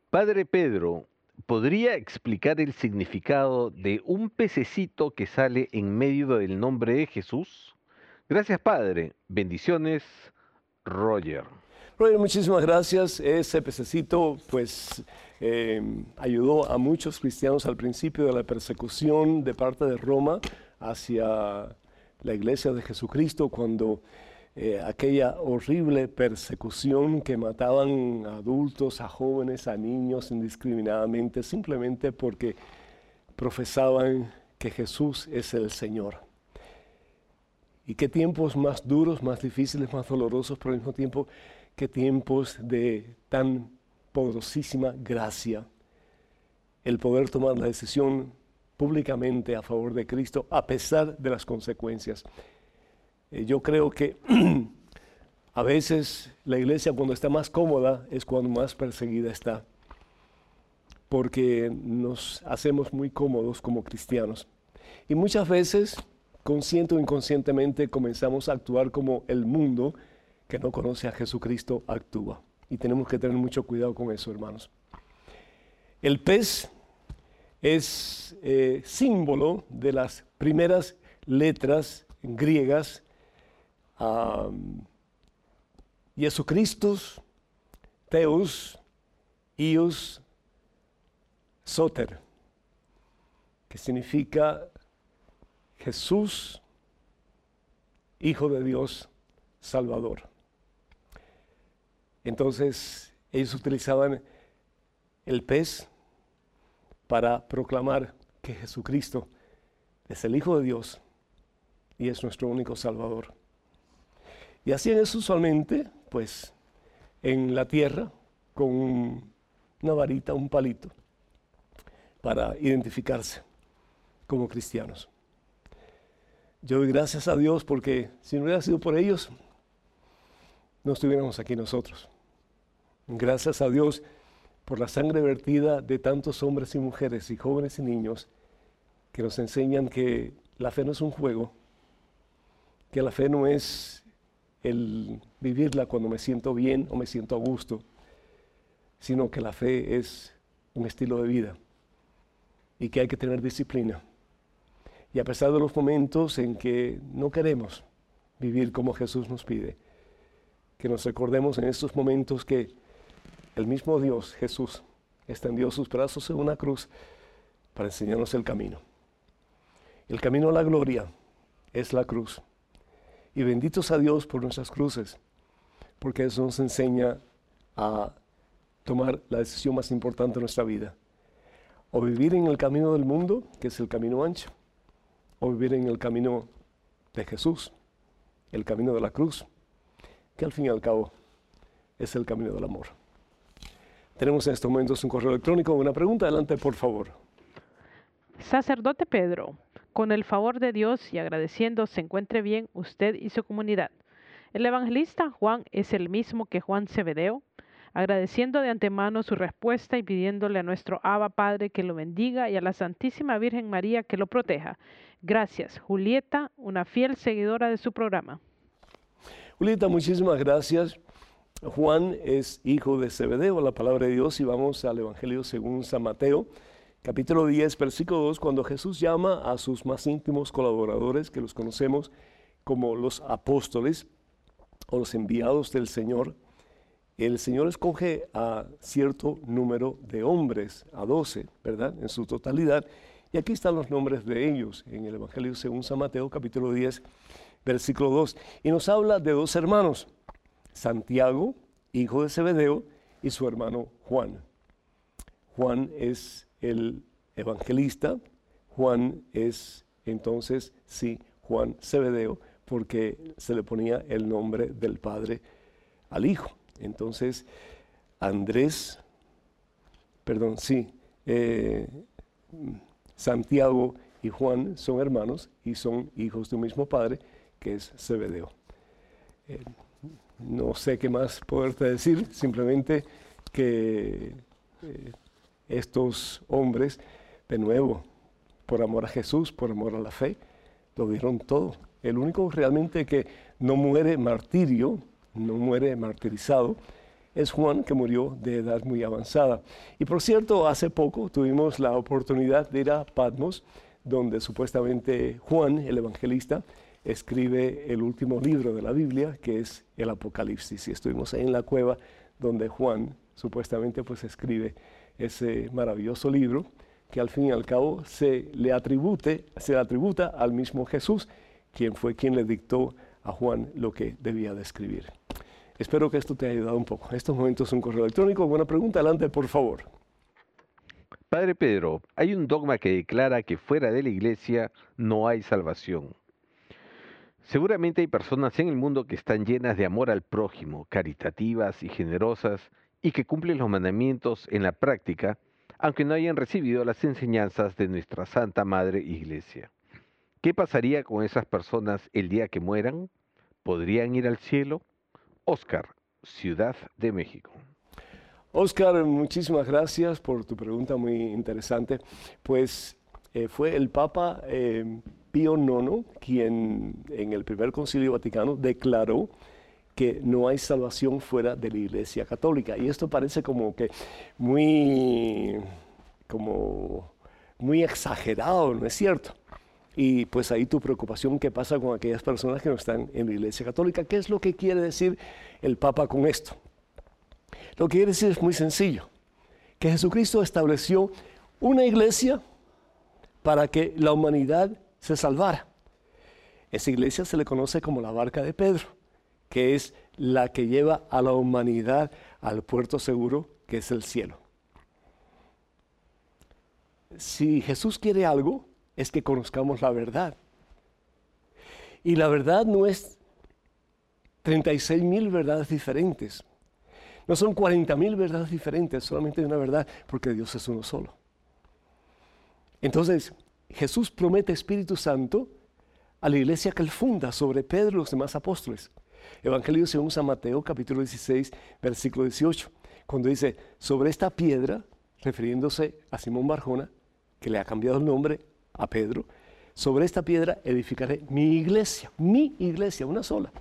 Padre Pedro, ¿Podría explicar el significado de un pececito que sale en medio del nombre de Jesús? Gracias, Padre. Bendiciones. Roger. Roger, muchísimas gracias. Ese pececito, pues, eh, ayudó a muchos cristianos al principio de la persecución de parte de Roma hacia la iglesia de Jesucristo cuando eh, aquella horrible persecución que mataban a adultos, a jóvenes, a niños indiscriminadamente, simplemente porque profesaban que Jesús es el Señor. Y qué tiempos más duros, más difíciles, más dolorosos, pero al mismo tiempo, qué tiempos de tan poderosísima gracia. El poder tomar la decisión públicamente a favor de Cristo a pesar de las consecuencias. Eh, yo creo que a veces la iglesia cuando está más cómoda es cuando más perseguida está, porque nos hacemos muy cómodos como cristianos. Y muchas veces, consciente o inconscientemente, comenzamos a actuar como el mundo que no conoce a Jesucristo actúa. Y tenemos que tener mucho cuidado con eso, hermanos. El pez es eh, símbolo de las primeras letras griegas um, Jesucristo, Teus, Ius, Soter, que significa Jesús, Hijo de Dios, Salvador. Entonces, ellos utilizaban el pez para proclamar que Jesucristo es el Hijo de Dios y es nuestro único Salvador. Y hacían eso usualmente, pues, en la tierra con una varita, un palito, para identificarse como cristianos. Yo doy gracias a Dios porque si no hubiera sido por ellos, no estuviéramos aquí nosotros. Gracias a Dios por la sangre vertida de tantos hombres y mujeres y jóvenes y niños que nos enseñan que la fe no es un juego, que la fe no es el vivirla cuando me siento bien o me siento a gusto, sino que la fe es un estilo de vida y que hay que tener disciplina. Y a pesar de los momentos en que no queremos vivir como Jesús nos pide, que nos recordemos en estos momentos que el mismo Dios, Jesús, extendió sus brazos en una cruz para enseñarnos el camino. El camino a la gloria es la cruz. Y benditos a Dios por nuestras cruces, porque eso nos enseña a tomar la decisión más importante de nuestra vida. O vivir en el camino del mundo, que es el camino ancho, o vivir en el camino de Jesús, el camino de la cruz, que al fin y al cabo es el camino del amor. Tenemos en estos momentos un correo electrónico. Una pregunta, adelante, por favor. Sacerdote Pedro, con el favor de Dios y agradeciendo se encuentre bien usted y su comunidad. El evangelista Juan es el mismo que Juan Cebedeo, agradeciendo de antemano su respuesta y pidiéndole a nuestro Abba Padre que lo bendiga y a la Santísima Virgen María que lo proteja. Gracias, Julieta, una fiel seguidora de su programa. Julieta, muchísimas gracias. Juan es hijo de Zebedeo, la palabra de Dios, y vamos al Evangelio según San Mateo, capítulo 10, versículo 2, cuando Jesús llama a sus más íntimos colaboradores, que los conocemos como los apóstoles o los enviados del Señor. El Señor escoge a cierto número de hombres, a doce, ¿verdad? En su totalidad. Y aquí están los nombres de ellos en el Evangelio según San Mateo, capítulo 10, versículo 2. Y nos habla de dos hermanos. Santiago, hijo de Zebedeo, y su hermano Juan. Juan es el evangelista, Juan es entonces, sí, Juan Zebedeo, porque se le ponía el nombre del padre al hijo. Entonces, Andrés, perdón, sí, eh, Santiago y Juan son hermanos y son hijos de un mismo padre, que es Zebedeo. Eh, no sé qué más poderte decir, simplemente que eh, estos hombres, de nuevo, por amor a Jesús, por amor a la fe, lo dieron todo. El único realmente que no muere martirio, no muere martirizado, es Juan, que murió de edad muy avanzada. Y por cierto, hace poco tuvimos la oportunidad de ir a Patmos, donde supuestamente Juan, el evangelista, escribe el último libro de la Biblia, que es el Apocalipsis. Y estuvimos ahí en la cueva donde Juan supuestamente pues escribe ese maravilloso libro que al fin y al cabo se le atribute, se le atributa al mismo Jesús, quien fue quien le dictó a Juan lo que debía de escribir. Espero que esto te haya ayudado un poco. En estos momentos un correo electrónico. Buena pregunta, adelante por favor. Padre Pedro, hay un dogma que declara que fuera de la iglesia no hay salvación. Seguramente hay personas en el mundo que están llenas de amor al prójimo, caritativas y generosas, y que cumplen los mandamientos en la práctica, aunque no hayan recibido las enseñanzas de nuestra Santa Madre Iglesia. ¿Qué pasaría con esas personas el día que mueran? ¿Podrían ir al cielo? Oscar, Ciudad de México. Oscar, muchísimas gracias por tu pregunta muy interesante. Pues eh, fue el Papa eh, Pío IX quien en el primer concilio vaticano declaró que no hay salvación fuera de la Iglesia Católica. Y esto parece como que muy, como muy exagerado, ¿no es cierto? Y pues ahí tu preocupación, ¿qué pasa con aquellas personas que no están en la Iglesia Católica? ¿Qué es lo que quiere decir el Papa con esto? Lo que quiere decir es muy sencillo, que Jesucristo estableció una iglesia para que la humanidad se salvara. Esa iglesia se le conoce como la barca de Pedro, que es la que lleva a la humanidad al puerto seguro, que es el cielo. Si Jesús quiere algo, es que conozcamos la verdad. Y la verdad no es 36 mil verdades diferentes. No son 40 mil verdades diferentes, solamente una verdad, porque Dios es uno solo. Entonces, Jesús promete Espíritu Santo a la iglesia que él funda sobre Pedro y los demás apóstoles. Evangelio según San Mateo, capítulo 16, versículo 18, cuando dice, sobre esta piedra, refiriéndose a Simón Barjona, que le ha cambiado el nombre a Pedro, sobre esta piedra edificaré mi iglesia, mi iglesia, una sola.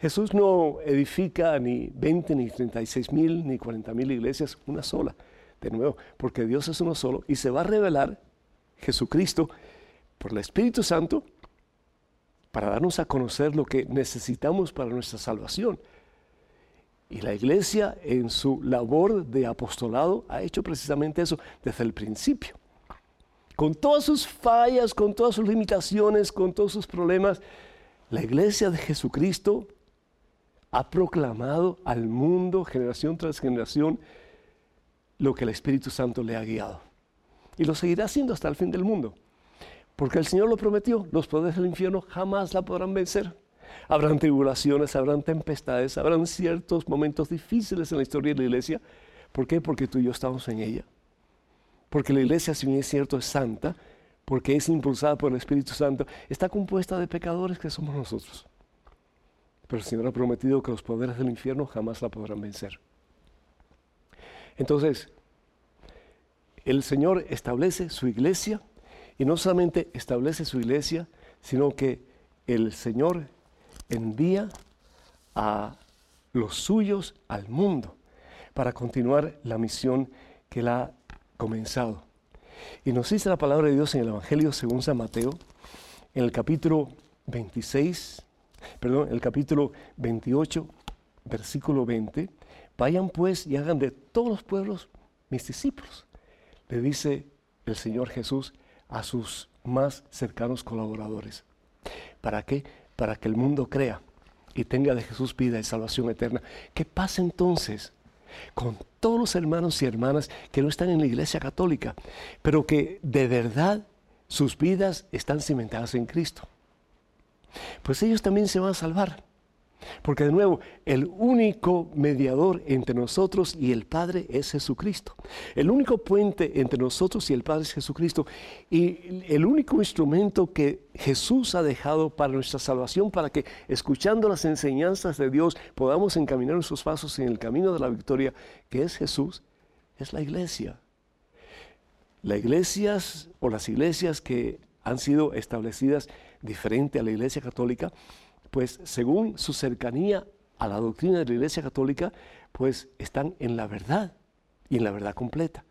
Jesús no edifica ni 20, ni 36 mil, ni 40 mil iglesias, una sola. De nuevo, porque Dios es uno solo y se va a revelar Jesucristo por el Espíritu Santo para darnos a conocer lo que necesitamos para nuestra salvación. Y la iglesia en su labor de apostolado ha hecho precisamente eso desde el principio con todas sus fallas, con todas sus limitaciones, con todos sus problemas, la iglesia de Jesucristo ha proclamado al mundo, generación tras generación, lo que el Espíritu Santo le ha guiado. Y lo seguirá haciendo hasta el fin del mundo. Porque el Señor lo prometió, los poderes del infierno jamás la podrán vencer. Habrán tribulaciones, habrán tempestades, habrán ciertos momentos difíciles en la historia de la iglesia. ¿Por qué? Porque tú y yo estamos en ella porque la iglesia, si bien es cierto, es santa, porque es impulsada por el Espíritu Santo, está compuesta de pecadores que somos nosotros. Pero el Señor ha prometido que los poderes del infierno jamás la podrán vencer. Entonces, el Señor establece su iglesia y no solamente establece su iglesia, sino que el Señor envía a los suyos al mundo para continuar la misión que la comenzado. Y nos dice la palabra de Dios en el Evangelio según San Mateo, en el capítulo 26, perdón, el capítulo 28, versículo 20, vayan pues y hagan de todos los pueblos mis discípulos. Le dice el Señor Jesús a sus más cercanos colaboradores. ¿Para qué? Para que el mundo crea y tenga de Jesús vida y salvación eterna. ¿Qué pasa entonces con todos los hermanos y hermanas que no están en la iglesia católica, pero que de verdad sus vidas están cimentadas en Cristo. Pues ellos también se van a salvar. Porque de nuevo, el único mediador entre nosotros y el Padre es Jesucristo. El único puente entre nosotros y el Padre es Jesucristo. Y el único instrumento que Jesús ha dejado para nuestra salvación, para que escuchando las enseñanzas de Dios podamos encaminar nuestros pasos en el camino de la victoria, que es Jesús, es la iglesia. Las iglesias o las iglesias que han sido establecidas diferente a la iglesia católica, pues según su cercanía a la doctrina de la Iglesia Católica, pues están en la verdad y en la verdad completa.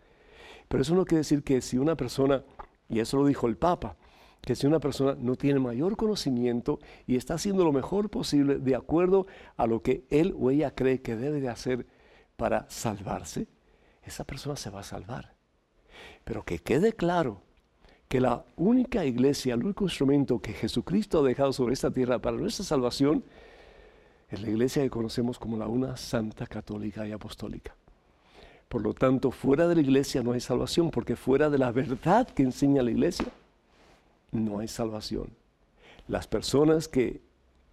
Pero eso no quiere decir que si una persona, y eso lo dijo el Papa, que si una persona no tiene mayor conocimiento y está haciendo lo mejor posible de acuerdo a lo que él o ella cree que debe de hacer para salvarse, esa persona se va a salvar. Pero que quede claro que la única iglesia, el único instrumento que Jesucristo ha dejado sobre esta tierra para nuestra salvación es la iglesia que conocemos como la una santa católica y apostólica. Por lo tanto, fuera de la iglesia no hay salvación, porque fuera de la verdad que enseña la iglesia, no hay salvación. Las personas que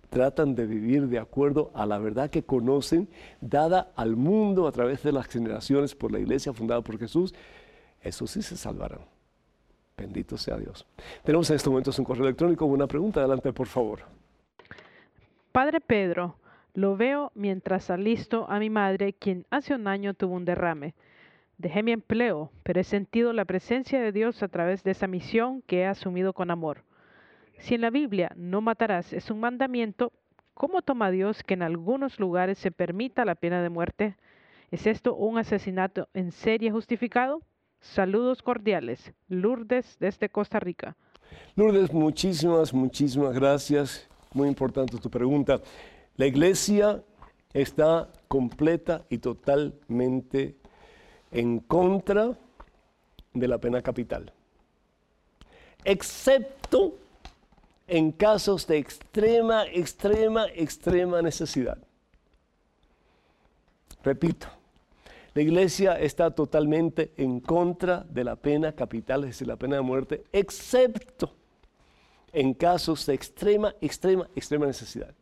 tratan de vivir de acuerdo a la verdad que conocen, dada al mundo a través de las generaciones por la iglesia fundada por Jesús, eso sí se salvarán. Bendito sea Dios. Tenemos en estos momentos un correo electrónico. Una pregunta, adelante, por favor. Padre Pedro, lo veo mientras alisto a mi madre, quien hace un año tuvo un derrame. Dejé mi empleo, pero he sentido la presencia de Dios a través de esa misión que he asumido con amor. Si en la Biblia no matarás es un mandamiento, ¿cómo toma Dios que en algunos lugares se permita la pena de muerte? ¿Es esto un asesinato en serie justificado? Saludos cordiales. Lourdes desde Costa Rica. Lourdes, muchísimas, muchísimas gracias. Muy importante tu pregunta. La iglesia está completa y totalmente en contra de la pena capital, excepto en casos de extrema, extrema, extrema necesidad. Repito, la iglesia está totalmente en contra de la pena capital, es decir, la pena de muerte, excepto en casos de extrema, extrema, extrema necesidad.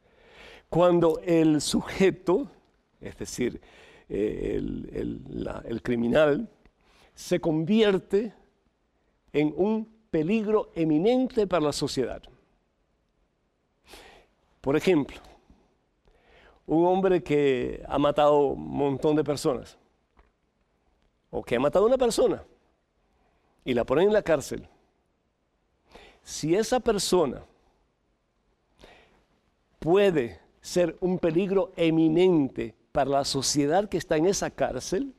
Cuando el sujeto, es decir, eh, el, criminal, se convierte en un peligro eminente para la sociedad. Por ejemplo, un hombre que ha matado un montón de personas, o que ha matado a una persona, y la ponen en la cárcel, si esa persona puede ser un peligro eminente para la sociedad que está en esa cárcel,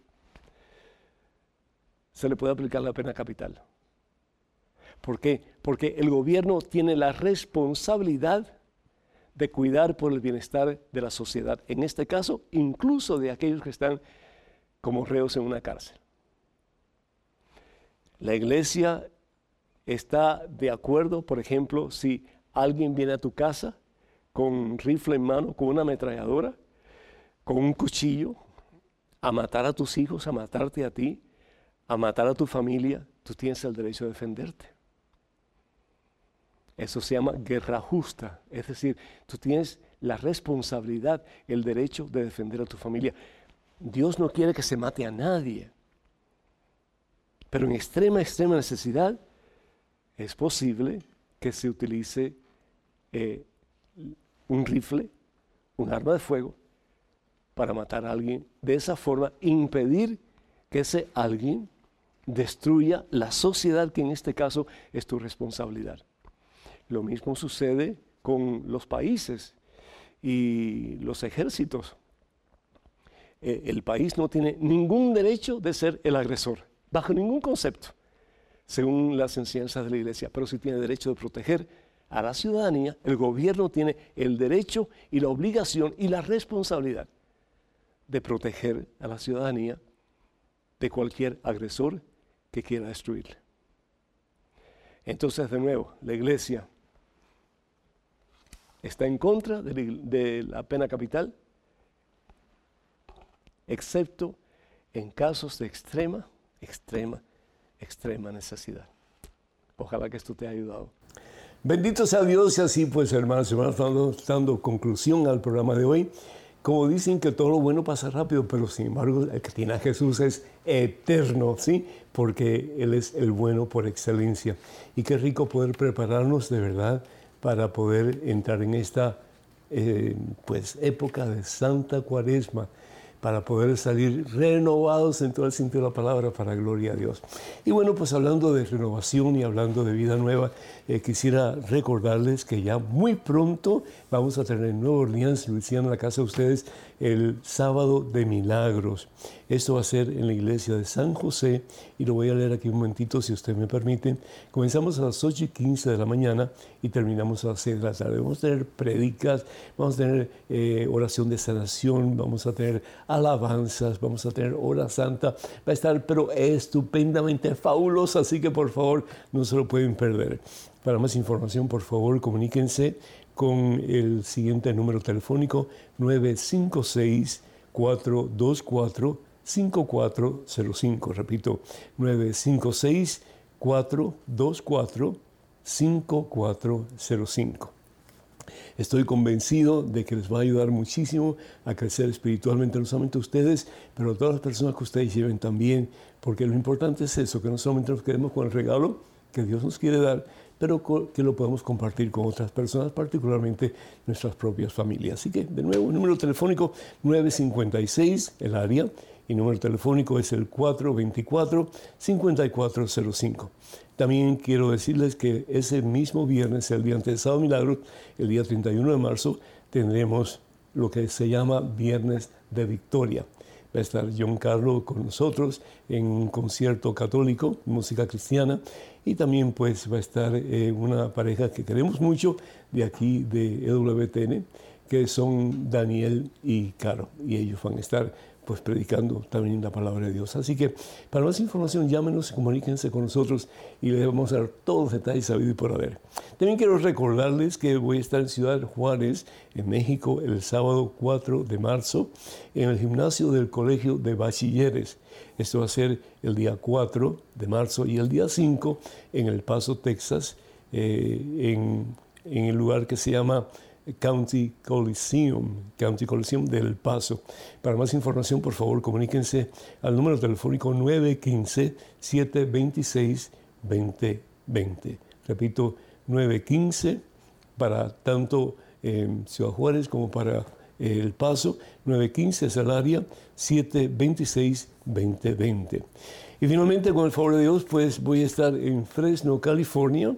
se le puede aplicar la pena capital. ¿Por qué? Porque el gobierno tiene la responsabilidad de cuidar por el bienestar de la sociedad, en este caso, incluso de aquellos que están como reos en una cárcel. La iglesia está de acuerdo, por ejemplo, si alguien viene a tu casa con un rifle en mano, con una ametralladora, con un cuchillo a matar a tus hijos, a matarte a ti, a matar a tu familia, tú tienes el derecho de defenderte. Eso se llama guerra justa, es decir, tú tienes la responsabilidad, el derecho de defender a tu familia. Dios no quiere que se mate a nadie, pero en extrema, extrema necesidad es posible que se utilice eh, un rifle, un arma de fuego, para matar a alguien. De esa forma, impedir que ese alguien destruya la sociedad, que en este caso es tu responsabilidad. Lo mismo sucede con los países y los ejércitos. Eh, el país no tiene ningún derecho de ser el agresor, bajo ningún concepto, según las enseñanzas de la iglesia, pero sí tiene derecho de proteger a la ciudadanía, el gobierno tiene el derecho y la obligación y la responsabilidad de proteger a la ciudadanía de cualquier agresor que quiera destruirle. Entonces, de nuevo, la iglesia está en contra de la pena capital, excepto en casos de extrema, extrema, extrema necesidad. Ojalá que esto te haya ayudado. Bendito sea Dios y así pues hermanos y hermanas, dando, conclusión al programa de hoy. Como dicen que todo lo bueno pasa rápido, pero sin embargo el que tiene a Jesús es eterno, ¿sí? Porque Él es el bueno por excelencia. Y qué rico poder prepararnos de verdad para poder entrar en esta eh, pues, época de Santa Cuaresma. Para poder salir renovados en todo el sentido de la palabra para gloria a Dios. Y bueno, pues hablando de renovación y hablando de vida nueva, eh, quisiera recordarles que ya muy pronto vamos a tener en Nueva Orleans, Luisiana, en la casa de ustedes, el sábado de milagros. Esto va a ser en la iglesia de San José y lo voy a leer aquí un momentito si usted me permite. Comenzamos a las 8 y 15 de la mañana y terminamos a las 6 de la tarde. Vamos a tener predicas, vamos a tener eh, oración de sanación, vamos a tener alabanzas, vamos a tener hora santa. Va a estar pero estupendamente fabulosa, así que por favor no se lo pueden perder. Para más información, por favor, comuníquense con el siguiente número telefónico 956-424-5405. Repito, 956-424-5405. Estoy convencido de que les va a ayudar muchísimo a crecer espiritualmente, no solamente a ustedes, pero a todas las personas que ustedes lleven también, porque lo importante es eso, que no solamente nos quedemos con el regalo que Dios nos quiere dar, pero que lo podemos compartir con otras personas, particularmente nuestras propias familias. Así que, de nuevo, número telefónico 956, el área, y número telefónico es el 424-5405. También quiero decirles que ese mismo viernes, el día antes de Sábado Milagro, el día 31 de marzo, tendremos lo que se llama Viernes de Victoria va a estar John Carlo con nosotros en un concierto católico, música cristiana, y también pues va a estar eh, una pareja que queremos mucho de aquí de EWTN, que son Daniel y Caro, y ellos van a estar pues predicando también la palabra de Dios. Así que para más información llámenos, comuníquense con nosotros y les vamos a dar todos los detalles sabidos y por haber. También quiero recordarles que voy a estar en Ciudad Juárez, en México, el sábado 4 de marzo, en el gimnasio del Colegio de Bachilleres. Esto va a ser el día 4 de marzo y el día 5 en El Paso, Texas, eh, en, en el lugar que se llama County Coliseum, County Coliseum del Paso. Para más información, por favor, comuníquense al número telefónico 915-726-2020. Repito, 915 para tanto Ciudad Juárez como para eh, El Paso, 915 es el área, 726-2020. Y finalmente, con el favor de Dios, pues voy a estar en Fresno, California,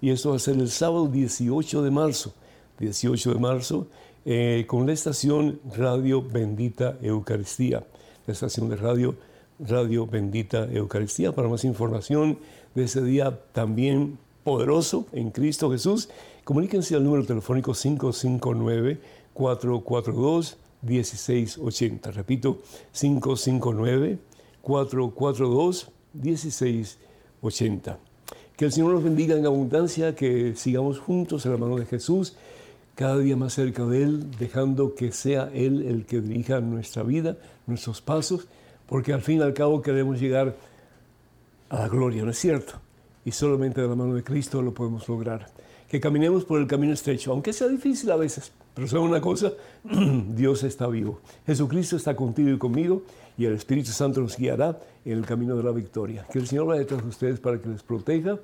y esto va a ser el sábado 18 de marzo. 18 de marzo, eh, con la estación Radio Bendita Eucaristía, la estación de radio Radio Bendita Eucaristía. Para más información de ese día también poderoso en Cristo Jesús, comuníquense al número telefónico 559-442-1680. Repito, 559-442-1680. Que el Señor nos bendiga en abundancia, que sigamos juntos en la mano de Jesús cada día más cerca de Él, dejando que sea Él el que dirija nuestra vida, nuestros pasos, porque al fin y al cabo queremos llegar a la gloria, ¿no es cierto? Y solamente de la mano de Cristo lo podemos lograr. Que caminemos por el camino estrecho, aunque sea difícil a veces, pero saben una cosa, Dios está vivo. Jesucristo está contigo y conmigo y el Espíritu Santo nos guiará en el camino de la victoria. Que el Señor vaya detrás de ustedes para que les proteja,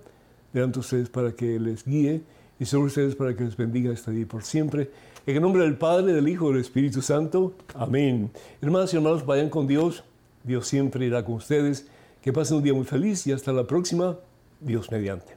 delante de ustedes para que les guíe y sobre ustedes para que les bendiga esta día por siempre. En el nombre del Padre, del Hijo y del Espíritu Santo. Amén. Hermanas y hermanos, vayan con Dios. Dios siempre irá con ustedes. Que pasen un día muy feliz y hasta la próxima. Dios mediante.